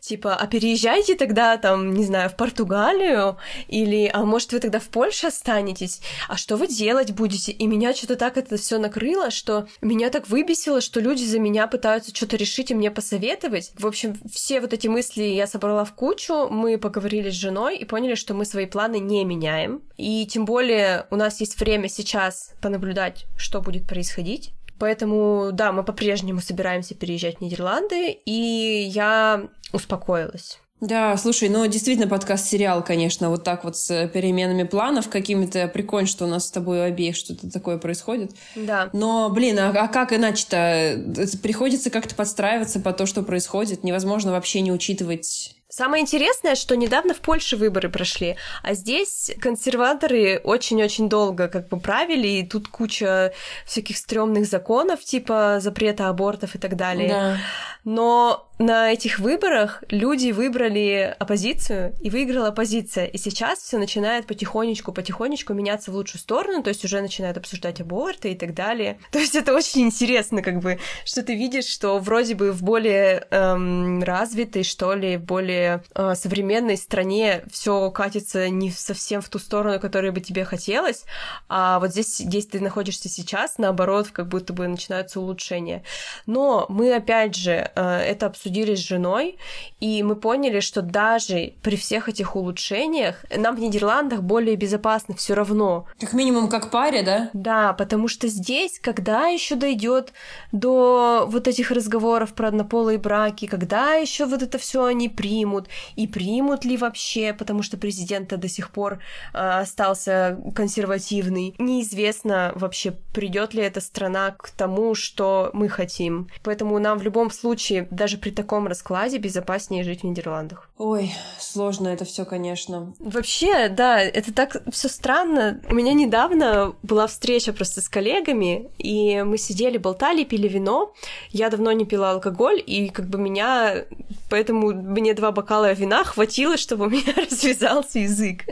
типа, а переезжайте тогда там, не знаю, в Португалию, или, а может вы тогда в Польше останетесь, а что вы делать будете? И меня что-то так это все накрыло, что меня так выбесило, что люди за меня пытаются что-то решить и мне посоветовать. В общем, все вот эти мысли я собрала в кучу, мы поговорили с женой и поняли, что мы свои планы не меняем. И тем более у нас есть время сейчас понаблюдать, что будет происходить. Поэтому, да, мы по-прежнему собираемся переезжать в Нидерланды, и я успокоилась. Да, слушай, ну действительно подкаст-сериал, конечно, вот так вот с переменами планов какими-то. Прикольно, что у нас с тобой у обеих что-то такое происходит. Да. Но, блин, а, а как иначе-то? Приходится как-то подстраиваться по то, что происходит. Невозможно вообще не учитывать Самое интересное, что недавно в Польше выборы прошли, а здесь консерваторы очень-очень долго как бы правили, и тут куча всяких стрёмных законов, типа запрета абортов и так далее. Да. Но на этих выборах люди выбрали оппозицию, и выиграла оппозиция. И сейчас все начинает потихонечку, потихонечку меняться в лучшую сторону, то есть уже начинают обсуждать аборты и так далее. То есть это очень интересно, как бы, что ты видишь, что вроде бы в более эм, развитой, что ли, в более э, современной стране все катится не совсем в ту сторону, которую бы тебе хотелось, а вот здесь, здесь ты находишься сейчас, наоборот, как будто бы начинаются улучшения. Но мы, опять же, э, это обсудили с женой, и мы поняли, что даже при всех этих улучшениях нам в Нидерландах более безопасно все равно. Как минимум как паре, да? Да, потому что здесь, когда еще дойдет до вот этих разговоров про однополые браки, когда еще вот это все они примут, и примут ли вообще, потому что президент до сих пор э, остался консервативный, неизвестно вообще, придет ли эта страна к тому, что мы хотим. Поэтому нам в любом случае, даже при таком раскладе, безопаснее жить в Нидерландах. Ой, сложно это все, конечно. Вообще, да, это так все странно. У меня недавно была встреча просто с коллегами, и мы сидели, болтали, пили вино. Я давно не пила алкоголь, и как бы меня... Поэтому мне два бокала вина хватило, чтобы у меня развязался язык.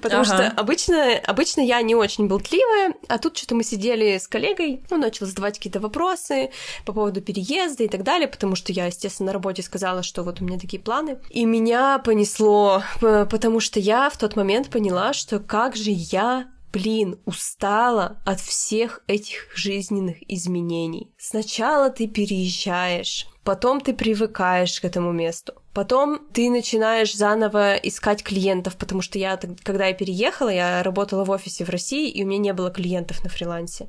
Потому ага. что обычно, обычно я не очень болтливая, а тут что-то мы сидели с коллегой, он начал задавать какие-то вопросы по поводу переезда и так далее, потому что я, естественно, на работе сказала, что вот у меня такие планы. И меня понесло, потому что я в тот момент поняла, что как же я блин, устала от всех этих жизненных изменений. Сначала ты переезжаешь, потом ты привыкаешь к этому месту, потом ты начинаешь заново искать клиентов, потому что я, когда я переехала, я работала в офисе в России, и у меня не было клиентов на фрилансе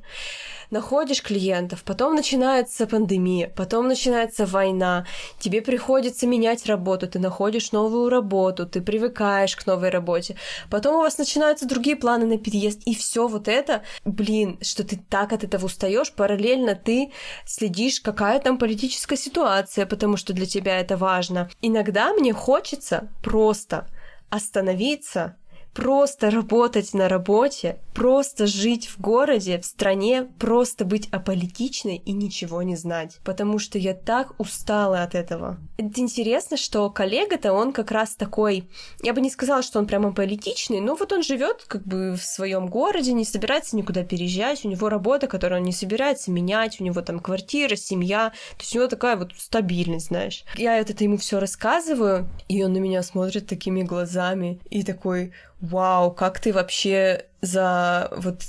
находишь клиентов, потом начинается пандемия, потом начинается война, тебе приходится менять работу, ты находишь новую работу, ты привыкаешь к новой работе, потом у вас начинаются другие планы на переезд, и все вот это, блин, что ты так от этого устаешь, параллельно ты следишь, какая там политическая ситуация, потому что для тебя это важно. Иногда мне хочется просто остановиться, просто работать на работе, просто жить в городе, в стране, просто быть аполитичной и ничего не знать, потому что я так устала от этого. Это интересно, что коллега-то он как раз такой, я бы не сказала, что он прямо аполитичный, но вот он живет как бы в своем городе, не собирается никуда переезжать, у него работа, которую он не собирается менять, у него там квартира, семья, то есть у него такая вот стабильность, знаешь. Я это ему все рассказываю, и он на меня смотрит такими глазами и такой, вау, как ты вообще за вот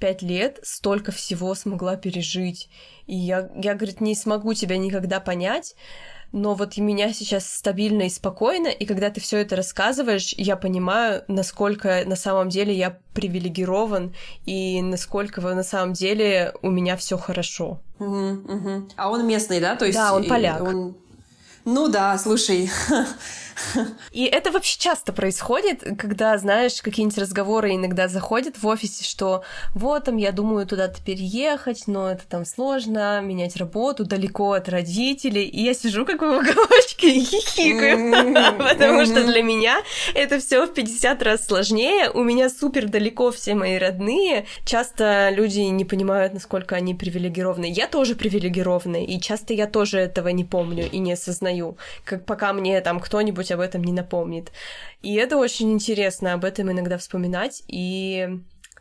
пять лет столько всего смогла пережить. И я, я, говорит, не смогу тебя никогда понять, но вот и меня сейчас стабильно и спокойно, и когда ты все это рассказываешь, я понимаю, насколько на самом деле я привилегирован и насколько на самом деле у меня все хорошо. Угу, угу. А он местный, да? То есть да, он поляк. Он... Ну да, слушай, И это вообще часто происходит, когда, знаешь, какие-нибудь разговоры иногда заходят в офисе, что вот там я думаю туда-то переехать, но это там сложно, менять работу далеко от родителей. И я сижу как в уголочке и хихикаю, потому что для меня это все в 50 раз сложнее. У меня супер далеко все мои родные. Часто люди не понимают, насколько они привилегированы. Я тоже привилегированная, и часто я тоже этого не помню и не осознаю. Как пока мне там кто-нибудь об этом не напомнит. И это очень интересно об этом иногда вспоминать и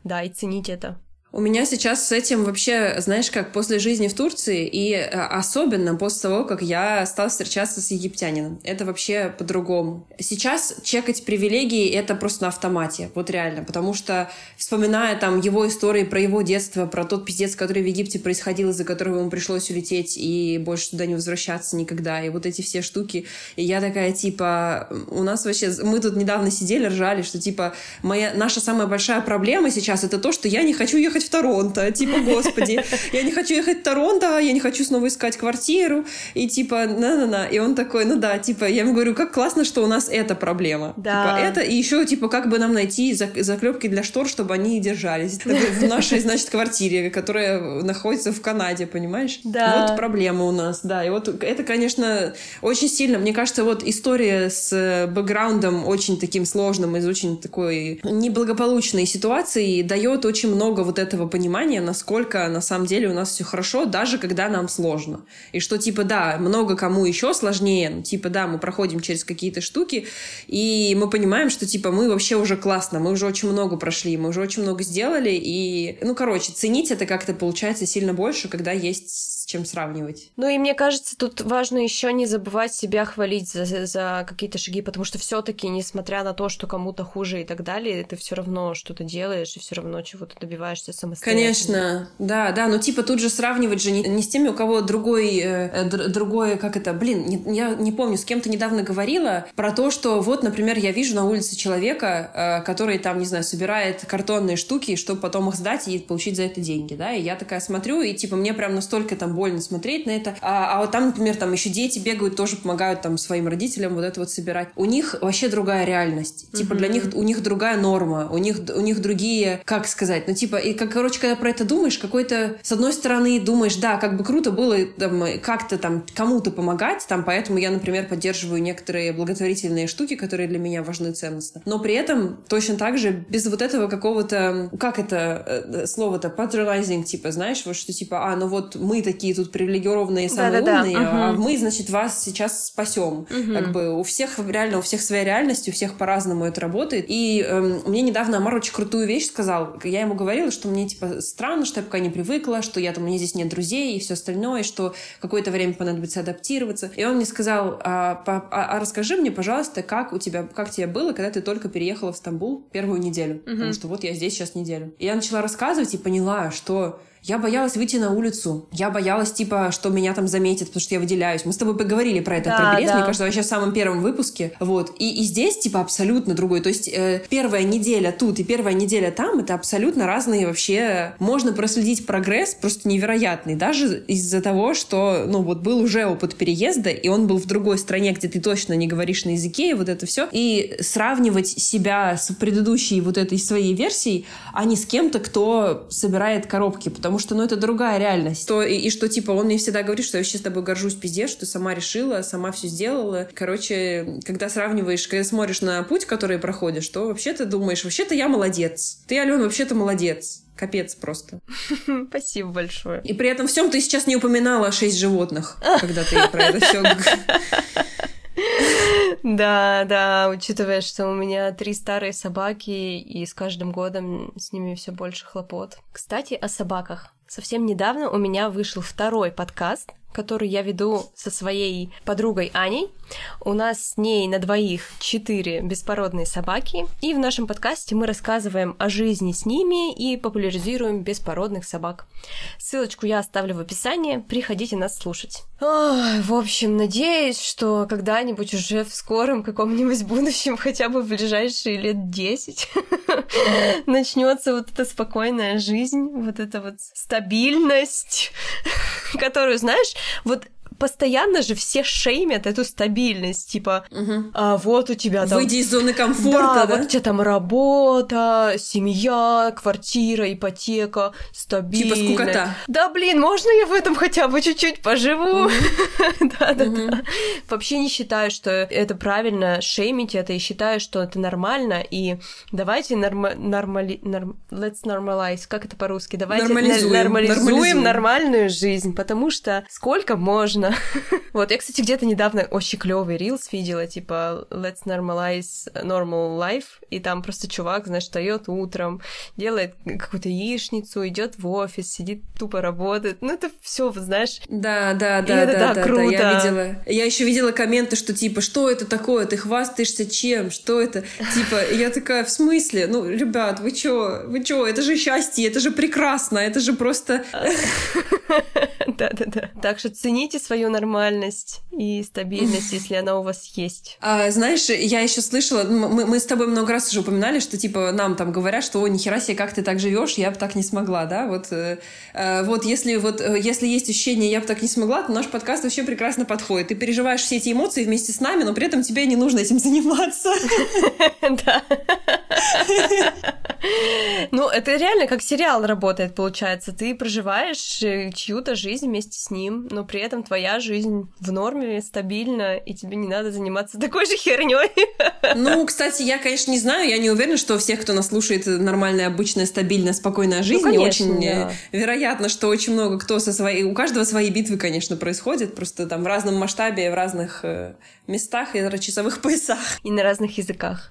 да, и ценить это. У меня сейчас с этим вообще, знаешь, как после жизни в Турции, и э, особенно после того, как я стала встречаться с египтянином. Это вообще по-другому. Сейчас чекать привилегии — это просто на автомате, вот реально, потому что, вспоминая там его истории про его детство, про тот пиздец, который в Египте происходил, из-за которого ему пришлось улететь и больше туда не возвращаться никогда, и вот эти все штуки, и я такая, типа, у нас вообще... Мы тут недавно сидели, ржали, что, типа, моя, наша самая большая проблема сейчас — это то, что я не хочу ехать ехать в Торонто. Типа, господи, я не хочу ехать в Торонто, я не хочу снова искать квартиру. И типа, на-на-на. И он такой, ну да, типа, я ему говорю, как классно, что у нас эта проблема. Да. Типа, это, и еще, типа, как бы нам найти заклепки для штор, чтобы они держались. В нашей, значит, квартире, которая находится в Канаде, понимаешь? Да. Вот проблема у нас, да. И вот это, конечно, очень сильно, мне кажется, вот история с бэкграундом очень таким сложным, из очень такой неблагополучной ситуации дает очень много вот этого этого понимания, насколько на самом деле у нас все хорошо, даже когда нам сложно. И что, типа, да, много кому еще сложнее, ну, типа, да, мы проходим через какие-то штуки, и мы понимаем, что, типа, мы вообще уже классно, мы уже очень много прошли, мы уже очень много сделали, и, ну, короче, ценить это как-то получается сильно больше, когда есть чем сравнивать. Ну, и мне кажется, тут важно еще не забывать себя хвалить за, за какие-то шаги, потому что все-таки, несмотря на то, что кому-то хуже и так далее, ты все равно что-то делаешь и все равно чего-то добиваешься самостоятельно. Конечно, да, да, но типа тут же сравнивать же не, не с теми, у кого другой, э, другое, как это, блин, не, я не помню, с кем-то недавно говорила про то, что вот, например, я вижу на улице человека, э, который там, не знаю, собирает картонные штуки, чтобы потом их сдать и получить за это деньги, да, и я такая смотрю, и типа мне прям настолько там больно смотреть на это, а, а вот там, например, там еще дети бегают, тоже помогают там своим родителям вот это вот собирать. У них вообще другая реальность, типа для них, у них другая норма, у них, у них другие, как сказать, ну типа, и как, короче, когда про это думаешь, какой-то, с одной стороны, думаешь, да, как бы круто было там, как-то там кому-то помогать, там, поэтому я, например, поддерживаю некоторые благотворительные штуки, которые для меня важны ценностно. Но при этом точно так же без вот этого какого-то, как это э, слово-то, patronizing, типа, знаешь, вот что типа, а, ну вот мы такие тут привилегированные, самые да, умные, а мы, значит, вас сейчас спасем. Угу. Как бы у всех реально, у всех своя реальность, у всех по-разному это работает. И эм, мне недавно Амар очень крутую вещь сказал. Я ему говорила, что мне, типа, странно, что я пока не привыкла, что я там, у меня здесь нет друзей и все остальное, что какое-то время понадобится адаптироваться. И он мне сказал, а, а, а расскажи мне, пожалуйста, как у тебя, как тебе было, когда ты только переехала в Стамбул первую неделю? Угу. Потому что вот я здесь сейчас неделю. И я начала рассказывать и поняла, что я боялась выйти на улицу. Я боялась, типа, что меня там заметят, потому что я выделяюсь. Мы с тобой поговорили про это, да, про Брест, да. мне кажется, вообще в самом первом выпуске. Вот. И, и здесь, типа, абсолютно другой. То есть э, первая неделя тут и первая неделя там — это абсолютно разные вообще... Можно проследить прогресс просто невероятный. Даже из-за того, что, ну, вот был уже опыт переезда, и он был в другой стране, где ты точно не говоришь на языке, и вот это все. И сравнивать себя с предыдущей вот этой своей версией, а не с кем-то, кто собирает коробки, потому потому что, ну, это другая реальность. То, и, и что, типа, он мне всегда говорит, что я вообще с тобой горжусь, пиздец, что сама решила, сама все сделала. Короче, когда сравниваешь, когда смотришь на путь, который проходишь, то вообще ты думаешь, вообще-то я молодец. Ты, Алена, вообще-то молодец. Капец просто. Спасибо большое. И при этом всем ты сейчас не упоминала шесть животных, когда ты про это все Да, да, учитывая, что у меня три старые собаки, и с каждым годом с ними все больше хлопот. Кстати, о собаках. Совсем недавно у меня вышел второй подкаст, который я веду со своей подругой Аней. У нас с ней на двоих четыре беспородные собаки, и в нашем подкасте мы рассказываем о жизни с ними и популяризируем беспородных собак. Ссылочку я оставлю в описании, приходите нас слушать. Ой, в общем, надеюсь, что когда-нибудь уже в скором каком-нибудь будущем, хотя бы в ближайшие лет десять, начнется вот эта спокойная жизнь, вот эта вот которую, знаешь, вот постоянно же все шеймят эту стабильность, типа, угу. а вот у тебя там... Выйди из зоны комфорта, да? да? вот у тебя там работа, семья, квартира, ипотека, стабильность. Типа скукота. Да, блин, можно я в этом хотя бы чуть-чуть поживу? Да-да-да. Вообще не считаю, что это правильно шеймить это, и считаю, что это нормально, и давайте нормали... Let's normalize, как это по-русски? Давайте нормализуем нормальную жизнь, потому что сколько можно вот, я, кстати, где-то недавно очень клевый рилс видела, типа Let's normalize normal life, и там просто чувак, знаешь, встает утром, делает какую-то яичницу, идет в офис, сидит тупо работает. Ну, это все, знаешь. Да, да, да, да, да, да, круто. Да, я видела. Я еще видела комменты, что типа, что это такое? Ты хвастаешься чем? Что это? Типа, я такая, в смысле? Ну, ребят, вы чё? Вы чё? Это же счастье, это же прекрасно, это же просто... Да-да-да. Так что цените свои свою нормальность и стабильность, если она у вас есть. А, знаешь, я еще слышала, мы, мы с тобой много раз уже упоминали, что типа нам там говорят, что о, нихера себе, как ты так живешь, я бы так не смогла, да? Вот, э, э, вот если вот э, если есть ощущение, я бы так не смогла, то наш подкаст вообще прекрасно подходит. Ты переживаешь все эти эмоции вместе с нами, но при этом тебе не нужно этим заниматься. Да. Ну, это реально как сериал работает, получается. Ты проживаешь э, чью-то жизнь вместе с ним, но при этом твоя жизнь в норме, стабильна, и тебе не надо заниматься такой же херней. Ну, кстати, я, конечно, не знаю, я не уверена, что всех, кто нас слушает, нормальная, обычная, стабильная, спокойная жизнь. Ну, конечно, очень э, да. вероятно, что очень много кто со своей... У каждого свои битвы, конечно, происходят, просто там в разном масштабе, в разных э, местах и на часовых поясах. И на разных языках.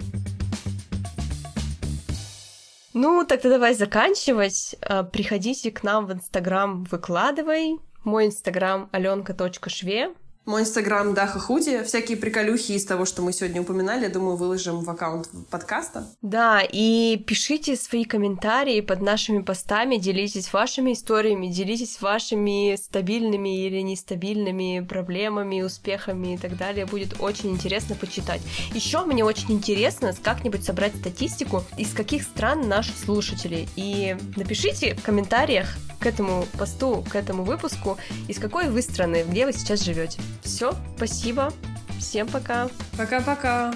Ну, тогда давай заканчивать. А, приходите к нам в Инстаграм, выкладывай. Мой Инстаграм аленка.шве. Мой инстаграм Даха Худи. Всякие приколюхи из того, что мы сегодня упоминали, я думаю, выложим в аккаунт подкаста. Да, и пишите свои комментарии под нашими постами, делитесь вашими историями, делитесь вашими стабильными или нестабильными проблемами, успехами и так далее. Будет очень интересно почитать. Еще мне очень интересно как-нибудь собрать статистику, из каких стран наши слушатели. И напишите в комментариях к этому посту, к этому выпуску, из какой вы страны, где вы сейчас живете. Все, спасибо. Всем пока. Пока-пока.